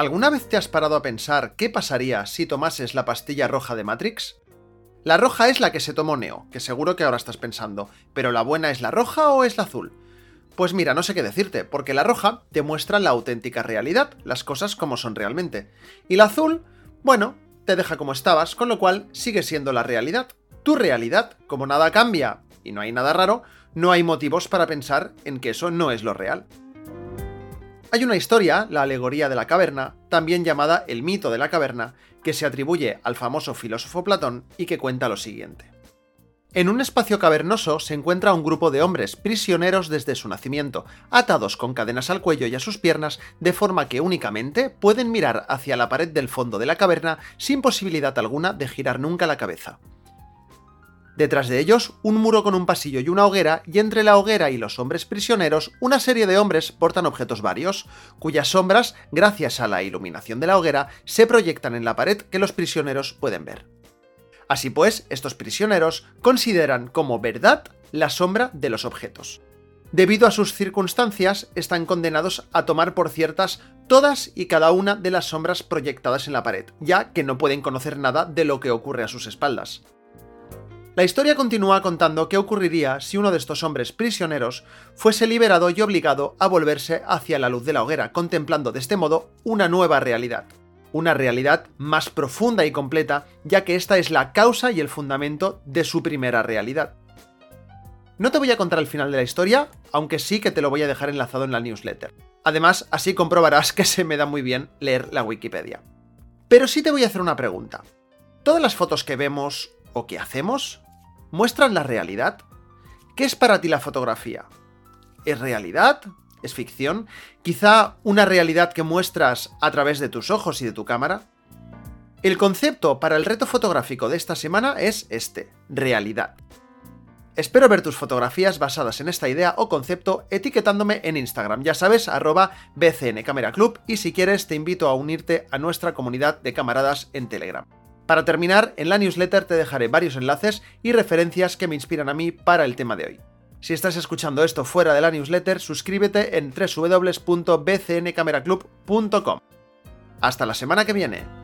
¿Alguna vez te has parado a pensar qué pasaría si tomases la pastilla roja de Matrix? La roja es la que se tomó Neo, que seguro que ahora estás pensando, pero ¿la buena es la roja o es la azul? Pues mira, no sé qué decirte, porque la roja te muestra la auténtica realidad, las cosas como son realmente. Y la azul, bueno, te deja como estabas, con lo cual sigue siendo la realidad. Tu realidad, como nada cambia y no hay nada raro, no hay motivos para pensar en que eso no es lo real. Hay una historia, la alegoría de la caverna, también llamada el mito de la caverna, que se atribuye al famoso filósofo Platón y que cuenta lo siguiente. En un espacio cavernoso se encuentra un grupo de hombres prisioneros desde su nacimiento, atados con cadenas al cuello y a sus piernas, de forma que únicamente pueden mirar hacia la pared del fondo de la caverna sin posibilidad alguna de girar nunca la cabeza. Detrás de ellos, un muro con un pasillo y una hoguera, y entre la hoguera y los hombres prisioneros, una serie de hombres portan objetos varios, cuyas sombras, gracias a la iluminación de la hoguera, se proyectan en la pared que los prisioneros pueden ver. Así pues, estos prisioneros consideran como verdad la sombra de los objetos. Debido a sus circunstancias, están condenados a tomar por ciertas todas y cada una de las sombras proyectadas en la pared, ya que no pueden conocer nada de lo que ocurre a sus espaldas. La historia continúa contando qué ocurriría si uno de estos hombres prisioneros fuese liberado y obligado a volverse hacia la luz de la hoguera, contemplando de este modo una nueva realidad. Una realidad más profunda y completa, ya que esta es la causa y el fundamento de su primera realidad. No te voy a contar el final de la historia, aunque sí que te lo voy a dejar enlazado en la newsletter. Además, así comprobarás que se me da muy bien leer la Wikipedia. Pero sí te voy a hacer una pregunta. ¿Todas las fotos que vemos o que hacemos muestran la realidad? ¿Qué es para ti la fotografía? ¿Es realidad? ¿Es ficción? ¿Quizá una realidad que muestras a través de tus ojos y de tu cámara? El concepto para el reto fotográfico de esta semana es este, realidad. Espero ver tus fotografías basadas en esta idea o concepto etiquetándome en Instagram, ya sabes, arroba BCN Club y si quieres te invito a unirte a nuestra comunidad de camaradas en Telegram. Para terminar, en la newsletter te dejaré varios enlaces y referencias que me inspiran a mí para el tema de hoy. Si estás escuchando esto fuera de la newsletter, suscríbete en www.bcncameraclub.com. Hasta la semana que viene.